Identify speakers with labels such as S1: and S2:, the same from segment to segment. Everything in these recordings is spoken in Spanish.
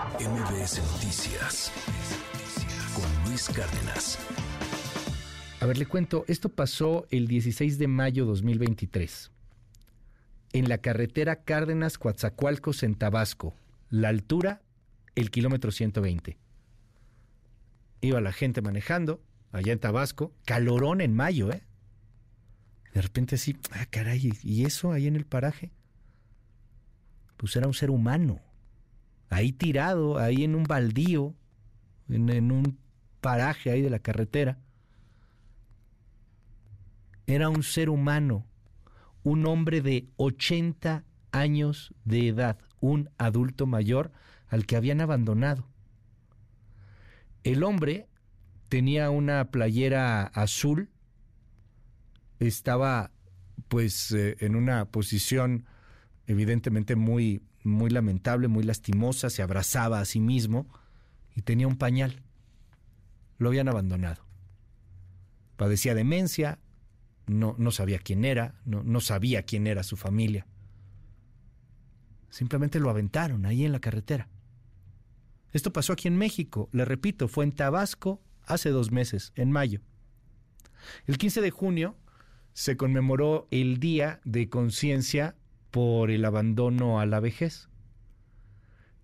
S1: MBS Noticias con Luis Cárdenas.
S2: A ver, le cuento, esto pasó el 16 de mayo 2023 en la carretera Cárdenas-Coatzacoalcos en Tabasco. La altura, el kilómetro 120. Iba la gente manejando allá en Tabasco, calorón en mayo, ¿eh? De repente así, ah, caray, ¿y eso ahí en el paraje? Pues era un ser humano, ahí tirado, ahí en un baldío, en, un paraje ahí de la carretera. Era un ser humano, un hombre de 80 años de edad, un adulto mayor al que habían abandonado. El hombre tenía una playera azul, estaba pues eh, en una posición evidentemente muy muy lamentable, muy lastimosa, se abrazaba a sí mismo y tenía un pañal. Lo habían abandonado. Padecía demencia, no, no sabía quién era, no, no sabía quién era su familia. Simplemente lo aventaron ahí en la carretera. Esto pasó aquí en México, le repito, fue en Tabasco hace dos meses, en mayo. El 15 de junio se conmemoró el Día de Conciencia por el abandono a la vejez.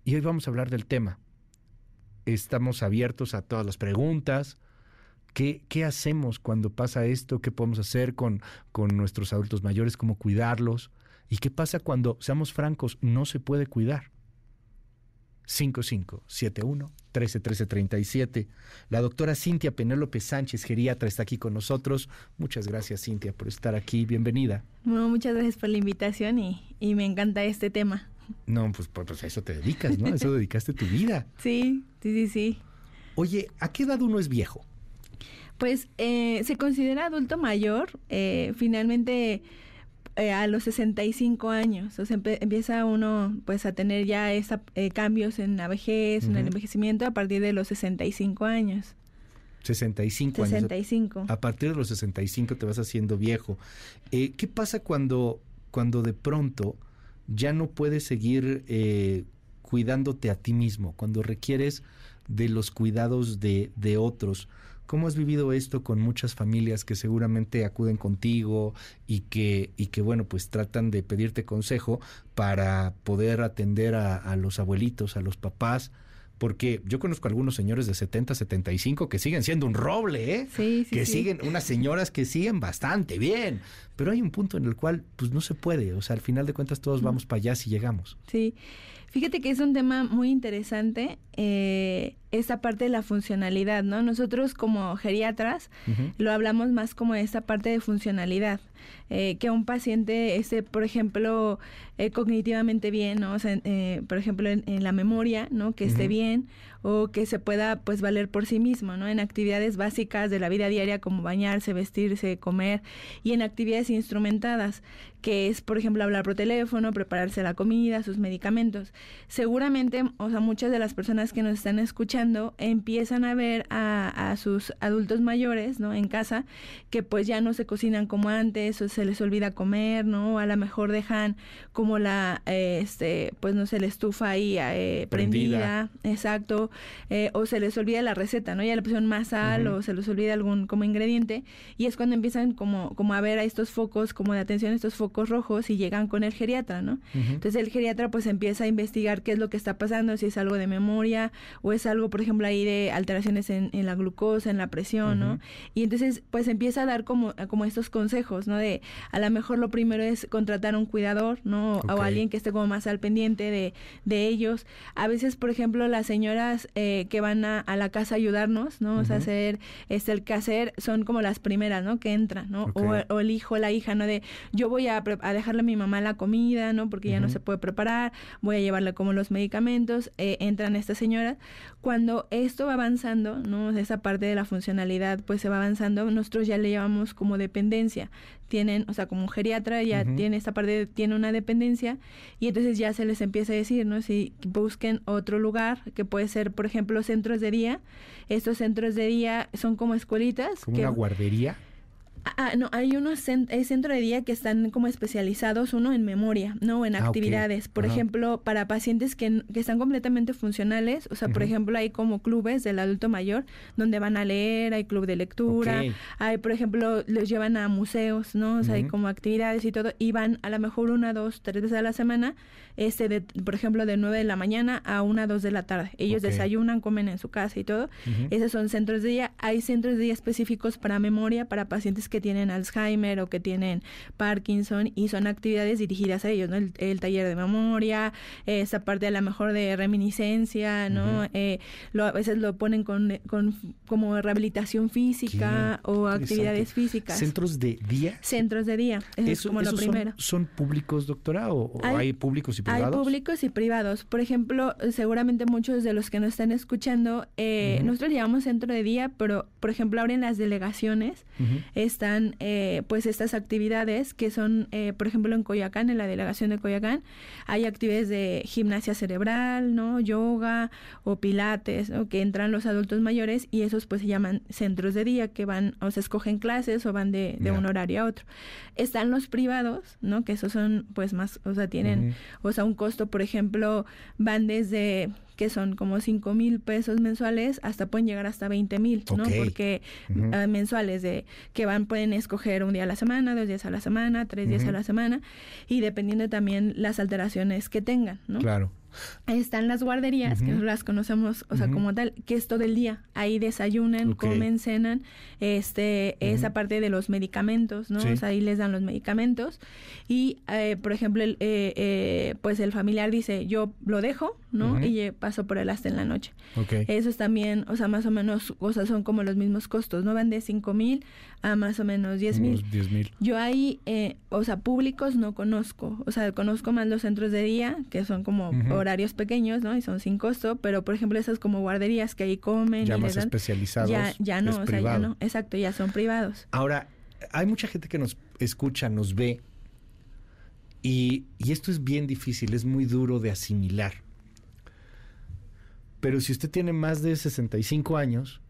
S2: Y hoy vamos a hablar del tema. Estamos abiertos a todas las preguntas. ¿Qué, qué hacemos cuando pasa esto? ¿Qué podemos hacer con, con nuestros adultos mayores? ¿Cómo cuidarlos? ¿Y qué pasa cuando, seamos francos, no se puede cuidar? 5571 131337. La doctora Cintia Penélope Sánchez, geriatra, está aquí con nosotros. Muchas gracias, Cintia, por estar aquí. Bienvenida.
S3: Bueno, muchas gracias por la invitación y, y me encanta este tema.
S2: No, pues, pues, pues a eso te dedicas, ¿no? A eso dedicaste tu vida.
S3: Sí, sí, sí, sí.
S2: Oye, ¿a qué edad uno es viejo?
S3: Pues eh, se considera adulto mayor. Eh, finalmente eh, a los 65 años, o sea, empieza uno pues a tener ya esa, eh, cambios en la vejez, en el envejecimiento a partir de los 65 años.
S2: 65 años.
S3: 65.
S2: A partir de los 65 te vas haciendo viejo. Eh, ¿Qué pasa cuando, cuando de pronto ya no puedes seguir eh, cuidándote a ti mismo? Cuando requieres de los cuidados de, de otros. ¿Cómo has vivido esto con muchas familias que seguramente acuden contigo y que, y que bueno, pues tratan de pedirte consejo para poder atender a, a los abuelitos, a los papás? Porque yo conozco algunos señores de 70, 75 que siguen siendo un roble, ¿eh?
S3: Sí, sí,
S2: que
S3: sí.
S2: siguen, unas señoras que siguen bastante bien, pero hay un punto en el cual pues no se puede, o sea, al final de cuentas todos vamos para allá si llegamos.
S3: Sí, fíjate que es un tema muy interesante, eh, esta parte de la funcionalidad, ¿no? Nosotros como geriatras lo hablamos más como esta parte de funcionalidad, eh, que un paciente esté, por ejemplo, eh, cognitivamente bien, ¿no? O sea, eh, por ejemplo, en, en la memoria, ¿no? Que esté bien o que se pueda, pues, valer por sí mismo, ¿no? En actividades básicas de la vida diaria como bañarse, vestirse, comer y en actividades instrumentadas, que es, por ejemplo, hablar por teléfono, prepararse la comida, sus medicamentos. Seguramente, o sea, muchas de las personas que nos están escuchando empiezan a ver a, a sus adultos mayores, ¿no? En casa, que pues ya no se cocinan como antes, o se les olvida comer, ¿no? O a lo mejor dejan como la, eh, este, pues no sé, la estufa ahí eh,
S2: Prendida.
S3: prendida, exacto, eh, o se les olvida la receta, ¿no? Ya le pusieron más sal o se les olvida algún como ingrediente y es cuando empiezan como, como a ver a estos focos, como de atención, estos focos rojos y llegan con el geriatra, ¿no? Entonces el geriatra pues empieza a investigar qué es lo que está pasando, si es algo de memoria o es algo, por ejemplo, ahí de alteraciones en, en la glucosa, en la presión, ¿no? Y entonces pues empieza a dar como, como estos consejos, ¿no? De a lo mejor lo primero es contratar un cuidador, ¿no?
S2: Ok.
S3: O alguien que esté como más al pendiente de, de ellos. A veces, por ejemplo, las señoras eh, que van a, a la casa a ayudarnos, ¿no? O sea, hacer este, el quehacer son como las primeras, ¿no? Que entran, ¿no? O, o el hijo, la hija, ¿no? De yo voy a, a dejarle a mi mamá la comida, ¿no? Porque ya no se puede preparar, voy a llevarle como los medicamentos, eh, entran estas señoras. Cuando esto va avanzando, ¿no? Esa parte de la funcionalidad, pues se va avanzando, nosotros ya le llamamos como dependencia. Tienen, o sea, como un geriatra ya tiene esta parte, de- tiene una dependencia y entonces ya se les empieza a decir, ¿no? Si busquen otro lugar, que puede ser, por ejemplo, centros de día. Estos centros de día son como escuelitas.
S2: Como
S3: que,
S2: una guardería.
S3: Ah, no, hay unos centros de día que están como especializados, uno en memoria, ¿no? En
S2: Ah,
S3: actividades. Por
S2: Ajá.
S3: ejemplo, para pacientes que, que están completamente funcionales, o sea, por ejemplo, hay como clubes del adulto mayor donde van a leer, hay club de lectura, hay, por ejemplo, los llevan a museos, ¿no? O sea, hay como actividades y todo, y van a lo mejor una, dos, tres veces a la semana, este, de, por ejemplo, de nueve de la mañana a una, dos de la tarde. Ellos desayunan, comen en su casa y todo. Esos son centros de día. Hay centros de día específicos para memoria, para pacientes que tienen Alzheimer o que tienen Parkinson y son actividades dirigidas a ellos, ¿no? El, el taller de memoria, esa parte a lo mejor de reminiscencia, ¿no? Eh, lo, a veces lo ponen con, con como rehabilitación física
S2: Qué
S3: o actividades físicas.
S2: ¿Centros de día?
S3: Centros de día, eso, es como lo
S2: ¿esos son-
S3: primero.
S2: Son, públicos, doctora? ¿O, o
S3: Hay-
S2: hay, públicos y
S3: Hay
S2: privados?
S3: públicos y privados. Por ejemplo, seguramente muchos de los que nos están escuchando, eh, nosotros le llamamos centro de día, pero por ejemplo ahora en las delegaciones
S2: Ujú.
S3: Están eh, pues estas actividades que son, eh, por ejemplo en Coyacán, en la delegación de Coyacán, hay actividades de gimnasia cerebral, ¿no? Yoga o pilates, ¿no? que entran los adultos mayores y esos pues se llaman centros de día que van o se escogen clases o van de, un horario a otro. Están los privados, ¿no? Que esos son pues más, o sea, tienen o sea, un costo, por ejemplo, van desde que son como 5 mil pesos mensuales hasta pueden llegar hasta 20 mil, ¿no? Porque ah, mensuales de que van pueden escoger un día a la semana, dos días a la semana, tres días a la semana y dependiendo también las alteraciones que tengan, ¿no?
S2: Claro.
S3: Están las guarderías, que
S2: Ujú.
S3: nosotros las conocemos, o sea, como tal, que es todo el día. Ahí desayunan,
S2: Ok.
S3: comen, cenan, este, esa parte de los medicamentos, ¿no?
S2: Sí.
S3: O sea, ahí les dan los medicamentos. Y, eh, por ejemplo, el, eh, eh, pues el familiar dice, yo lo dejo, ¿no? Y paso por él hasta en la noche.
S2: Ok.
S3: Esos también, o sea, más o menos, o sea, son como los mismos costos, ¿no? Van de 5 mil a más o menos 10 mil.
S2: Unos 10 mil.
S3: Yo ahí, eh, o sea, públicos no conozco. O sea, conozco más los centros de día, que son como
S2: Ujú.
S3: Horarios pequeños, ¿no? Y son sin costo. Pero, por ejemplo, esas como guarderías que ahí comen
S2: Ya
S3: y
S2: más
S3: dan,
S2: especializados.
S3: ya, ya no,
S2: es
S3: o sea, ya no. Exacto, ya son privados.
S2: Ahora, hay mucha gente que nos escucha, nos ve, y, y esto es bien difícil, es muy duro de asimilar. Pero si usted tiene más de 65 años,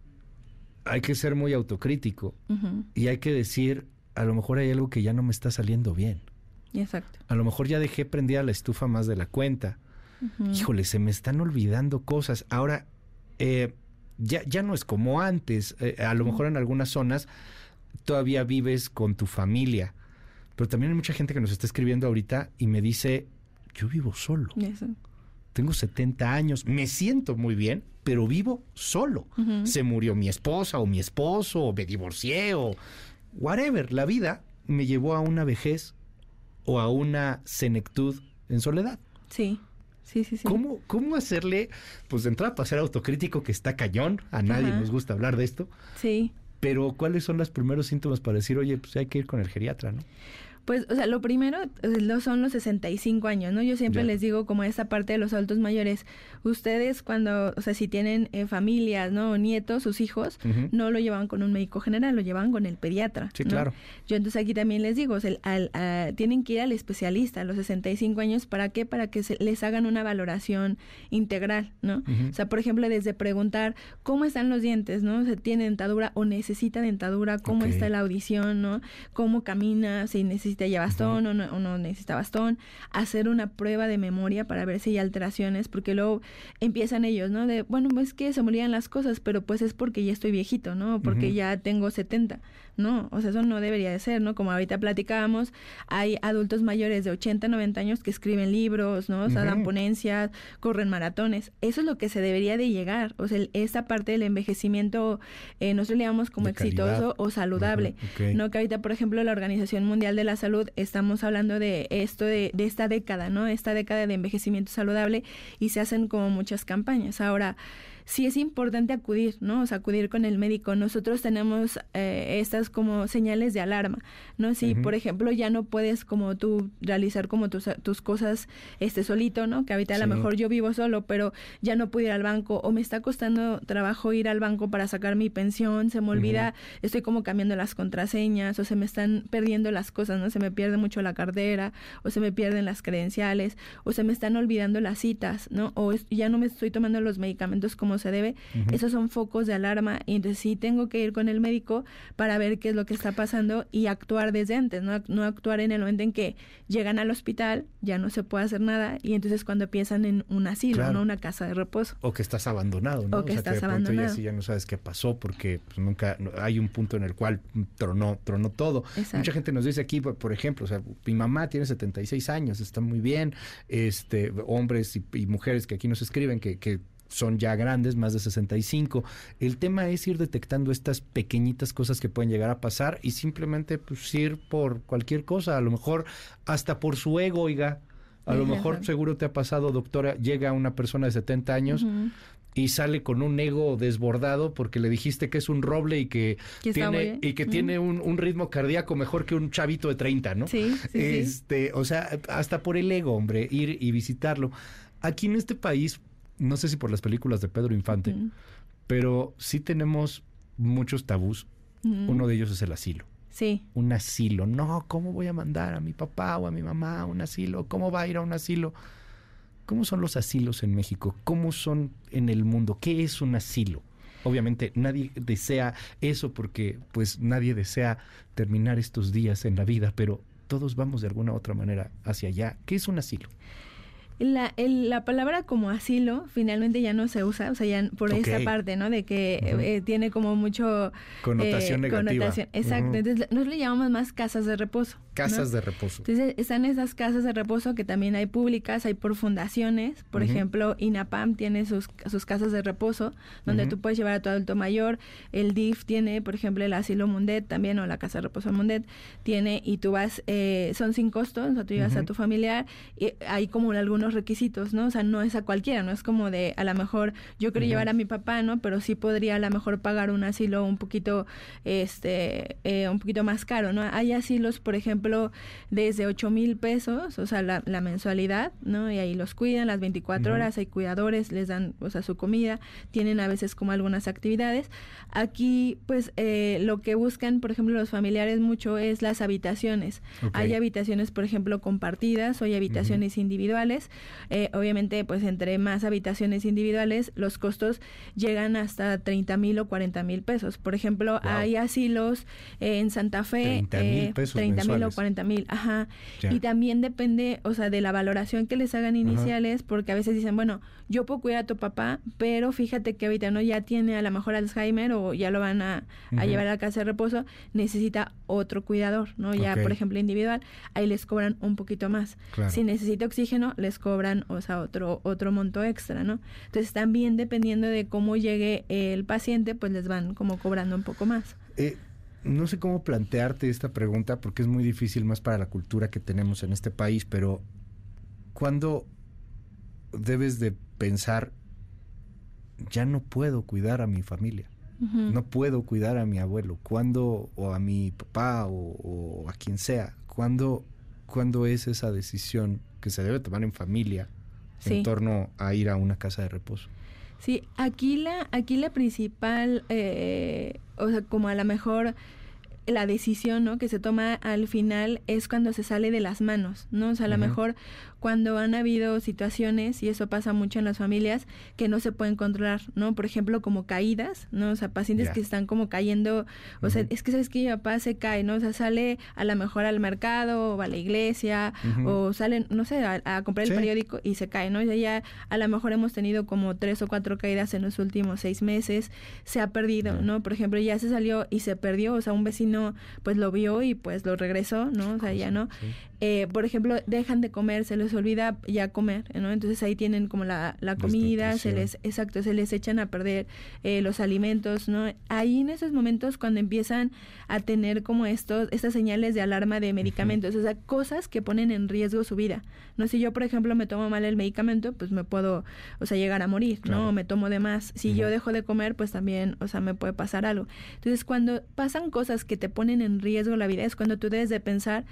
S2: hay que ser muy autocrítico y hay que decir, a lo mejor hay algo que ya no me está saliendo bien.
S3: Exacto.
S2: A lo mejor ya dejé prendida la estufa más de la cuenta. Híjole, se me están olvidando cosas. Ahora, eh, ya, ya no es como antes. Eh, a lo mejor en algunas zonas todavía vives con tu familia. Pero también hay mucha gente que nos está escribiendo ahorita y me dice, yo vivo solo.
S3: Eso.
S2: Tengo 70 años, me siento muy bien, pero vivo solo. Se murió mi esposa o mi esposo, o me divorcié o whatever. La vida me llevó a una vejez o a una senectud en soledad.
S3: Sí, sí, sí, sí.
S2: ¿Cómo, ¿Cómo hacerle, pues de entrada para ser autocrítico que está cañón, a nadie
S3: Ajá.
S2: nos gusta hablar de esto,
S3: Sí.
S2: pero cuáles son los primeros síntomas para decir, oye, pues hay que ir con el geriatra, ¿no?
S3: Pues, o sea, lo primero eh, son los 65 años, ¿no? Yo siempre les digo como esta parte de los adultos mayores, ustedes cuando, o sea, si tienen eh, familias, ¿no? O nietos, sus hijos, no lo llevan con un médico general, lo llevan con el pediatra.
S2: Sí,
S3: ¿no?
S2: claro.
S3: Yo entonces aquí también les digo, o sea, al- a- tienen que ir al especialista a los 65 años, ¿para qué? Para que se, les hagan una valoración integral, ¿no? O sea, por ejemplo, desde preguntar cómo están los dientes, ¿no? O sea, ¿tiene dentadura o necesita dentadura? ¿Cómo está la audición, ¿no? ¿Cómo camina? Si necesita ya bastón o, no, o no necesita bastón. Hacer una prueba de memoria para ver si hay alteraciones, porque luego empiezan ellos, ¿no? De, bueno, pues que se olvidan las cosas, pero pues es porque ya estoy viejito, ¿no? Porque
S2: Ujú.
S3: ya tengo 70, ¿no? O sea, eso no debería de ser, ¿no? Como ahorita platicábamos, hay adultos mayores de 80, 90 años que escriben libros, ¿no? O sea, dan
S2: Ujú.
S3: ponencias, corren maratones. Eso es lo que se debería de llegar. O sea, el- esta parte del envejecimiento, eh, nosotros le llamamos como
S2: De calidad.
S3: exitoso o saludable.
S2: Ujú, ok.
S3: No que ahorita, por ejemplo, la Organización Mundial de la Salud, estamos hablando de esto, de, de esta década, ¿no? Esta década de envejecimiento saludable y se hacen como muchas campañas. Ahora, sí es importante acudir, ¿no? O sea, acudir con el médico. Nosotros tenemos eh, estas como señales de alarma, ¿no? Si, por ejemplo, ya no puedes como tú realizar como tus, tus cosas este solito, ¿no? Que ahorita a lo mejor yo vivo solo, pero ya no puedo ir al banco o me está costando trabajo ir al banco para sacar mi pensión, se me olvida, estoy como cambiando las contraseñas o se me están perdiendo las cosas, ¿no? Se me pierde mucho la cartera, o se me pierden las credenciales, o se me están olvidando las citas, ¿no? O ya no me estoy tomando los medicamentos como se debe. Esos son focos de alarma y entonces sí tengo que ir con el médico para ver qué es lo que está pasando y actuar desde antes, no, no actuar en el momento en que llegan al hospital, ya no se puede hacer nada y entonces cuando empiezan en un asilo, ¿no? Una casa de reposo.
S2: O que estás abandonado, ¿no?
S3: O que estás abandonado.
S2: Ya, ya no sabes qué pasó porque pues, nunca hay un punto en el cual tronó, tronó todo. Mucha gente nos dice aquí, por ejemplo, o sea, mi mamá tiene 76 años, está muy bien, este, hombres y, mujeres que aquí nos escriben que, que son ya grandes, más de 65. El tema es ir detectando estas pequeñitas cosas que pueden llegar a pasar y simplemente pues, ir por cualquier cosa, a lo mejor hasta por su ego, oiga. A lo mejor seguro te ha pasado, doctora, llega una persona de 70 años y sale con un ego desbordado porque le dijiste que es un roble y que, tiene y que tiene un, ritmo cardíaco mejor que un chavito de 30, ¿no?
S3: Sí, sí,
S2: este, o sea, hasta por el ego, hombre, ir y visitarlo. Aquí en este país no sé si por las películas de Pedro Infante, pero sí tenemos muchos tabús. Uno de ellos es el asilo.
S3: Sí.
S2: Un asilo. No, ¿cómo voy a mandar a mi papá o a mi mamá a un asilo? ¿Cómo va a ir a un asilo? ¿Cómo son los asilos en México? ¿Cómo son en el mundo? ¿Qué es un asilo? Obviamente nadie desea eso porque pues nadie desea terminar estos días en la vida, pero todos vamos de alguna u otra manera hacia allá. ¿Qué es un asilo?
S3: La, el, la palabra como asilo finalmente ya no se usa, o sea, ya por esa parte, ¿no? De que eh, tiene como mucho...
S2: Connotación eh, negativa.
S3: exacto. Entonces, nos le llamamos más casas de reposo.
S2: Casas de reposo.
S3: Entonces, están esas casas de reposo que también hay públicas, hay por fundaciones. Por ejemplo, INAPAM tiene sus, sus casas de reposo, donde tú puedes llevar a tu adulto mayor. El DIF tiene, por ejemplo, el asilo Mundet también, o la casa de reposo Mundet, tiene, y tú vas, eh, son sin costo, o sea, tú llevas a tu familiar, y hay como algunos requisitos, ¿no? O sea, no es a cualquiera, no es como de, a lo mejor yo quiero llevar a mi papá, ¿no? Pero sí podría a lo mejor pagar un asilo un poquito, este, eh, un poquito más caro, ¿no? Hay asilos, por ejemplo, desde 8 mil pesos, o sea, la, mensualidad, ¿no? Y ahí los cuidan las 24 horas, hay cuidadores, les dan, o sea, su comida, tienen a veces como algunas actividades. Aquí, pues, eh, lo que buscan, por ejemplo, los familiares mucho es las habitaciones. Hay habitaciones, por ejemplo, compartidas o hay habitaciones individuales eh, obviamente, pues entre más habitaciones individuales, los costos llegan hasta 30 mil o 40 mil pesos. Por ejemplo, hay asilos en Santa Fe.
S2: 30 mil eh, pesos. 30
S3: mil o 40 mil, ajá. Y también depende, o sea, de la valoración que les hagan iniciales, porque a veces dicen, bueno, yo puedo cuidar a tu papá, pero fíjate que ahorita no ya tiene a lo mejor Alzheimer o ya lo van a, llevar a la casa de reposo, necesita otro cuidador, ¿no? Ya, por ejemplo, individual, ahí les cobran un poquito más. Si necesita oxígeno, les cobran, o sea, otro, otro monto extra, ¿no? Entonces también dependiendo de cómo llegue el paciente, pues les van como cobrando un poco más.
S2: Eh, no sé cómo plantearte esta pregunta porque es muy difícil más para la cultura que tenemos en este país, pero ¿cuándo debes de pensar, ya no puedo cuidar a mi familia? No puedo cuidar a mi abuelo. ¿Cuándo, o a mi papá, o, a quien sea? ¿Cuándo, ¿Cuándo es esa decisión que se debe tomar en familia en torno a ir a una casa de reposo.
S3: Sí, aquí la, aquí la principal, eh, o sea, como a lo mejor la decisión ¿no? que se toma al final es cuando se sale de las manos, ¿no? O sea, a lo mejor cuando han habido situaciones, y eso pasa mucho en las familias, que no se pueden controlar, ¿no? Por ejemplo, como caídas, ¿no? O sea, pacientes que están como cayendo, o sea, es que sabes que mi papá se cae, ¿no? O sea, sale a lo mejor al mercado o a la iglesia o salen, no sé, a, comprar el periódico y se cae, ¿no? Ya, ya a lo mejor hemos tenido como tres o cuatro caídas en los últimos seis meses, se ha perdido, ¿no? Por ejemplo, ya se salió y se perdió, o sea, un vecino pues lo vio y pues lo regresó, ¿no? O sea, ya no. Eh, por ejemplo, dejan de comer, se les olvida ya comer, ¿no? Entonces ahí tienen como la, la comida, se les, exacto, se les echan a perder eh, los alimentos, ¿no? Ahí en esos momentos cuando empiezan a tener como estos, estas señales de alarma de medicamentos, o sea, cosas que ponen en riesgo su vida, ¿no? Si yo, por ejemplo, me tomo mal el medicamento, pues me puedo, o sea, llegar a morir, ¿no? O me tomo de más. Si yo dejo de comer, pues también, o sea, me puede pasar algo. Entonces, cuando pasan cosas que te ponen en riesgo la vida, es cuando tú debes de pensar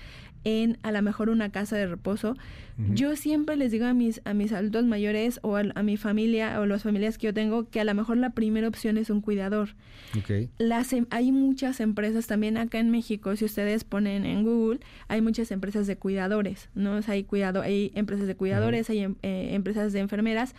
S3: en a lo mejor una casa de reposo. Yo siempre les digo a mis, a mis adultos mayores o a, mi familia o las familias que yo tengo que a lo mejor la primera opción es un cuidador.
S2: Okay.
S3: Las, em, hay muchas empresas también acá en México, si ustedes ponen en Google, hay muchas empresas de cuidadores, ¿no? hay, cuidado, hay empresas de cuidadores, hay em, eh, empresas de enfermeras.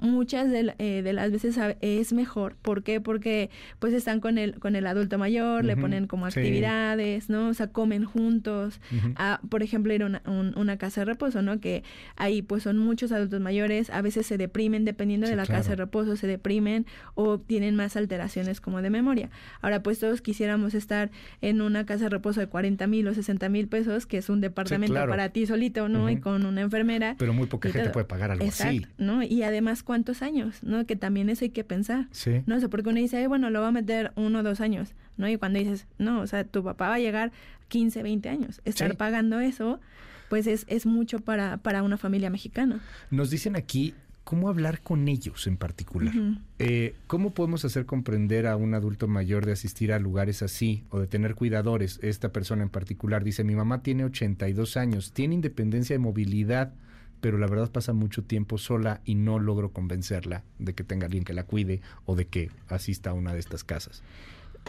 S3: Muchas de, eh, de, las veces es mejor. ¿Por qué? Porque pues están con el, con el adulto mayor, le ponen como actividades, ¿no? O sea, comen juntos. a, por ejemplo, ir a una, una casa de reposo, ¿no? Que ahí pues son muchos adultos mayores, a veces se deprimen, dependiendo de la casa de reposo, se deprimen o tienen más alteraciones como de memoria. Ahora pues todos quisiéramos estar en una casa de reposo de 40 mil o 60 mil pesos, que es un departamento para ti solito, ¿no? Y con una enfermera.
S2: Pero muy poca gente puede pagar algo
S3: Exacto,
S2: así.
S3: ¿no? Y además, ¿cuántos años? ¿No? Que también eso hay que pensar.
S2: Sí.
S3: No sé, porque uno dice, bueno, lo va a meter uno o dos años, ¿no? Y cuando dices, no, o sea, tu papá va a llegar 15, 20 años. Estar pagando eso, pues es, es mucho para, para una familia mexicana.
S2: Nos dicen aquí cómo hablar con ellos en particular. Eh, ¿Cómo podemos hacer comprender a un adulto mayor de asistir a lugares así o de tener cuidadores? Esta persona en particular dice, mi mamá tiene 82 años, tiene independencia de movilidad, pero la verdad pasa mucho tiempo sola y no logro convencerla de que tenga alguien que la cuide o de que asista a una de estas casas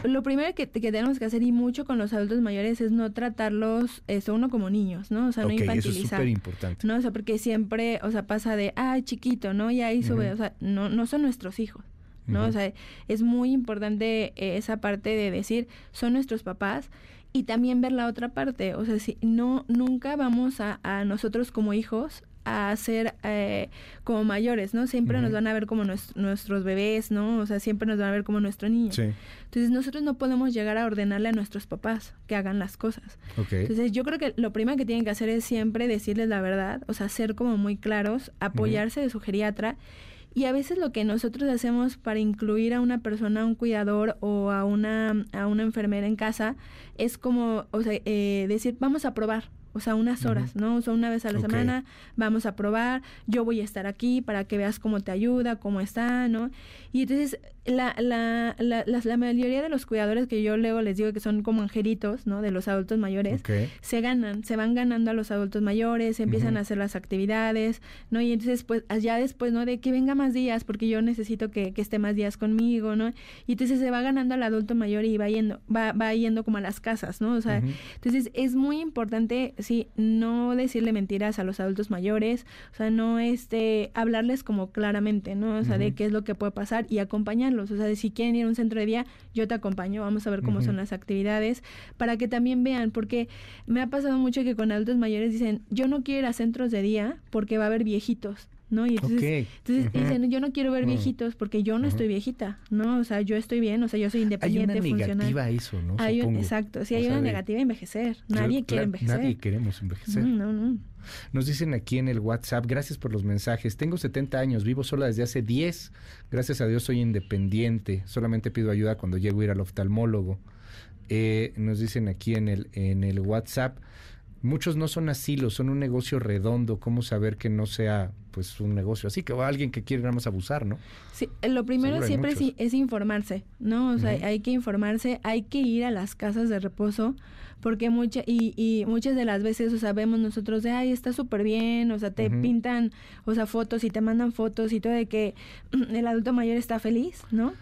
S3: lo primero que, tenemos que hacer y mucho con los adultos mayores es no tratarlos, eso, uno como niños, ¿no? O sea, no infantilizar.
S2: Eso es súper importante.
S3: No, o sea, porque siempre, o sea, pasa de, ay, chiquito, ¿no? Y ahí sube, o sea, no, no son nuestros hijos. ¿no? O sea, es muy importante esa parte de decir, son nuestros papás y también ver la otra parte, o sea, si no, nunca vamos a, a nosotros como hijos a ser eh, como mayores, ¿no? Siempre nos van a ver como nuestros bebés, ¿no? O sea, siempre nos van a ver como nuestro niño. Entonces nosotros no podemos llegar a ordenarle a nuestros papás que hagan las cosas. Entonces yo creo que lo primero que tienen que hacer es siempre decirles la verdad, o sea, ser como muy claros, apoyarse de su geriatra. Y a veces lo que nosotros hacemos para incluir a una persona, a un cuidador o a una, a una enfermera en casa, es como, o sea, eh, decir, vamos a probar, o sea, unas horas, ¿no? O sea, una vez a la semana vamos a probar, yo voy a estar aquí para que veas cómo te ayuda, cómo está, ¿no? Y entonces la, la, la, la, mayoría de los cuidadores que yo luego les digo que son como angelitos, ¿no? De los adultos mayores, se ganan, se van ganando a los adultos mayores, empiezan a hacer las actividades, ¿no? Y entonces, pues, ya después, ¿no? De que venga más días, porque yo necesito que, que esté más días conmigo, ¿no? Y entonces se va ganando al adulto mayor y va yendo, va, va yendo como a las casas, ¿no? O sea, entonces es muy importante, sí, no decirle mentiras a los adultos mayores, o sea, no este, hablarles como claramente, ¿no? O sea, de qué es lo que puede pasar y acompañar o sea, si quieren ir a un centro de día, yo te acompaño, vamos a ver cómo son las actividades, para que también vean, porque me ha pasado mucho que con adultos mayores dicen, yo no quiero ir a centros de día porque va a haber viejitos. ¿No? Y entonces, entonces dicen, yo no quiero ver viejitos porque yo no estoy viejita, ¿no? O sea, yo estoy bien, o sea, yo soy independiente,
S2: hay
S3: una
S2: negativa eso, ¿no?
S3: Hay exacto, sí, hay una negativa a envejecer. Nadie quiere envejecer.
S2: Nadie queremos envejecer.
S3: no, no.
S2: Nos dicen aquí en el WhatsApp, gracias por los mensajes. Tengo 70 años, vivo sola desde hace 10. Gracias a Dios soy independiente. Solamente pido ayuda cuando llego a ir al oftalmólogo. Eh, nos dicen aquí en el, en el WhatsApp, muchos no son asilos, son un negocio redondo. ¿Cómo saber que no sea pues un negocio así? Que va alguien que quiere nada más abusar, ¿no?
S3: Sí, lo primero siempre es, informarse, ¿no? O sea, hay que informarse, hay que ir a las casas de reposo porque mucha, y, y muchas de las veces, o sea, vemos nosotros de, ay, está súper bien, o sea, te pintan, o sea, fotos y te mandan fotos y todo de que el adulto mayor está feliz, ¿no?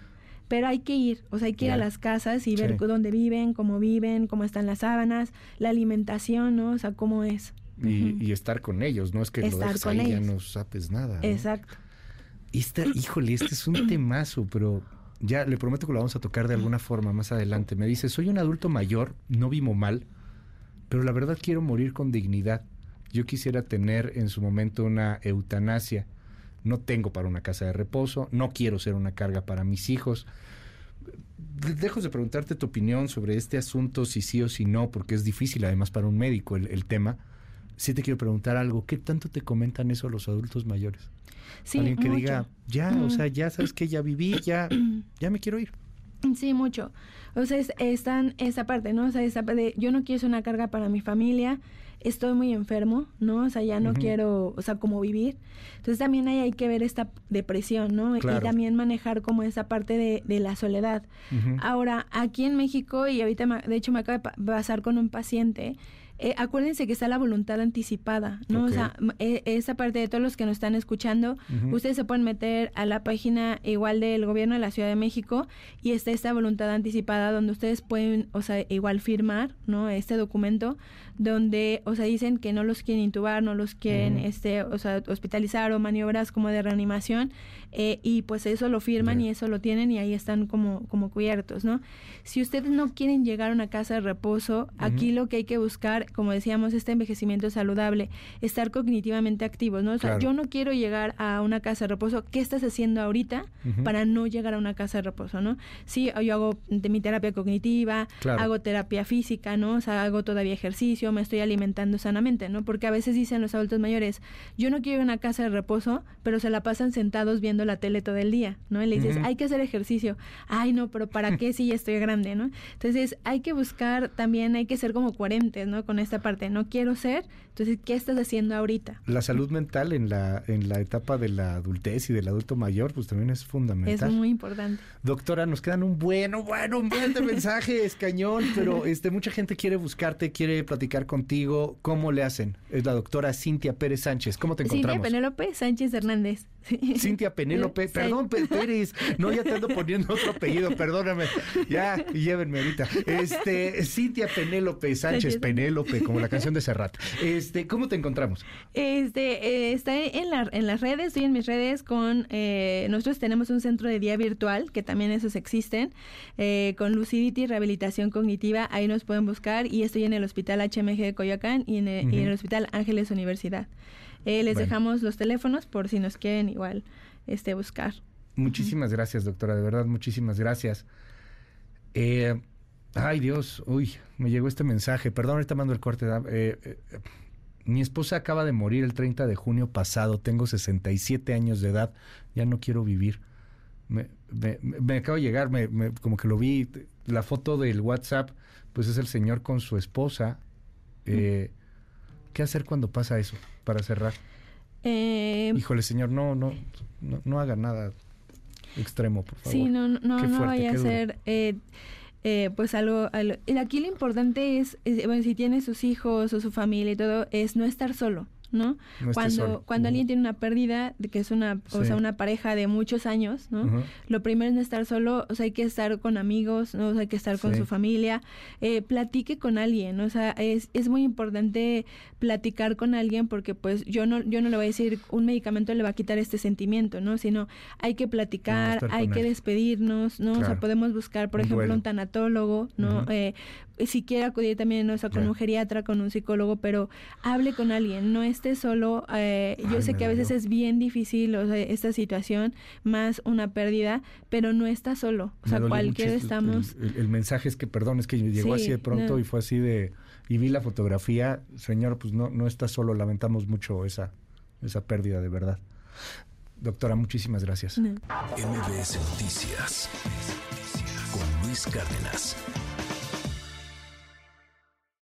S3: Pero hay que ir, o sea, hay que ir a las casas y ver dónde viven, cómo viven, cómo están las sábanas, la alimentación, ¿no? O sea, cómo es.
S2: Y, estar con ellos, no es que lo dejes ahí y ya no sabes nada.
S3: Exacto.
S2: Y este, híjole, este es un temazo, pero ya le prometo que lo vamos a tocar de alguna forma más adelante. Me dice, soy un adulto mayor, no vivo mal, pero la verdad quiero morir con dignidad. Yo quisiera tener en su momento una eutanasia. No tengo para una casa de reposo, no quiero ser una carga para mis hijos. Dejo de preguntarte tu opinión sobre este asunto, si sí o si no, porque es difícil además para un médico el, el tema. Sí te quiero preguntar algo, ¿qué tanto te comentan eso los adultos mayores?
S3: Sí,
S2: Alguien que diga, ya, o sea, ya sabes que ya viví, ya, ya me quiero ir.
S3: Sí, mucho. O sea, están esa parte, ¿no? O sea, esa parte de, yo no quiero ser una carga para mi familia, estoy muy enfermo, ¿no? O sea, ya no quiero, o sea, como vivir. Entonces también ahí hay que ver esta depresión, ¿no? Y también manejar como esa parte de, de la soledad. Ahora, aquí en México, y ahorita, de hecho, me acaba de pasar con un paciente, eh, acuérdense que está la voluntad anticipada, ¿no? O sea, e, esa parte de todos los que nos están escuchando, ustedes se pueden meter a la página igual del gobierno de la Ciudad de México y está esta voluntad anticipada donde ustedes pueden, o sea, igual firmar, ¿no? Este documento donde, o sea, dicen que no los quieren intubar, no los quieren, este, o sea, hospitalizar o maniobras como de reanimación eh, y pues eso lo firman y eso lo tienen y ahí están como, como cubiertos, ¿no? Si ustedes no quieren llegar a una casa de reposo, aquí lo que hay que buscar, como decíamos, este envejecimiento saludable, estar cognitivamente activos, ¿no? O sea, yo no quiero llegar a una casa de reposo, ¿qué estás haciendo ahorita para no llegar a una casa de reposo, ¿no? Sí, yo hago de mi terapia cognitiva, hago terapia física, ¿no? O sea, hago todavía ejercicio, me estoy alimentando sanamente, ¿no? Porque a veces dicen los adultos mayores, yo no quiero ir a una casa de reposo, pero se la pasan sentados viendo la tele todo el día, ¿no? Y le dices, hay que hacer ejercicio. Ay, no, pero ¿para qué si ya estoy grande, ¿no? Entonces, hay que buscar también, hay que ser como coherentes, ¿no? Con esta parte, no quiero ser, entonces, ¿qué estás haciendo ahorita?
S2: La salud mental en la, en la etapa de la adultez y del adulto mayor, pues también es fundamental.
S3: Es muy importante.
S2: Doctora, nos quedan un bueno, bueno, un buen de mensajes, cañón, pero este, mucha gente quiere buscarte, quiere platicar contigo. ¿Cómo le hacen? Es la doctora Cintia Pérez Sánchez. ¿Cómo te encontramos?
S3: Cintia Penélope Sánchez Hernández.
S2: Cintia Penélope, perdón, Pérez, no, ya te ando poniendo otro apellido, perdóname, ya, llévenme ahorita. Este, Cintia Penélope Sánchez, Penélope, como la canción de Serrat. Este, ¿cómo te encontramos?
S3: Este, eh, está en, la, en las redes, estoy en mis redes con, eh, nosotros tenemos un centro de día virtual, que también esos existen, eh, con Lucidity Rehabilitación Cognitiva, ahí nos pueden buscar, y estoy en el Hospital HMG de Coyoacán y en el Hospital Ángeles Universidad. Eh, les dejamos los teléfonos por si nos quieren igual este, buscar.
S2: Muchísimas gracias, doctora, de verdad, muchísimas gracias. Eh, ay, Dios, uy, me llegó este mensaje, perdón, ahorita mando el corte. Eh, mi esposa acaba de morir el 30 de junio pasado, tengo 67 años de edad, ya no quiero vivir. Me, me, acaba de llegar, me, como que lo vi, la foto del WhatsApp, pues es el señor con su esposa. ¿Qué hacer cuando pasa eso? para cerrar? Eh, Híjole, señor, no, no, no, haga nada extremo, por favor.
S3: Sí, no, no, no vaya a ser eh, pues algo, Aquí lo importante es, bueno, si tiene sus hijos o su familia y todo, es no estar solo. ¿No? cuando cuando alguien tiene una pérdida, que es una, o sea, una pareja de muchos años, ¿no? Lo primero es no estar solo, o sea, hay que estar con amigos, ¿no? O sea, hay que estar con su familia, eh, platique con alguien, o sea, es, es muy importante platicar con alguien porque pues yo no yo no le voy a decir un medicamento le va a quitar este sentimiento, ¿no? Sino hay que platicar, hay que despedirnos, ¿no? O sea, podemos buscar, por ejemplo, un tanatólogo, ¿no? eh, si quiere acudir también, o sea, con un geriatra, con un psicólogo, pero hable con alguien, no esté solo. Eh, yo sé que a veces es bien difícil o sea, esta situación, más una pérdida, pero no está solo. O sea, cualquiera estamos...
S2: El, mensaje es que, perdón, es que llegó así de pronto y fue así de... Y vi la fotografía, señor, pues no, no está solo, lamentamos mucho esa, esa pérdida de verdad. Doctora, muchísimas gracias.
S1: MBS Noticias con Luis Cárdenas.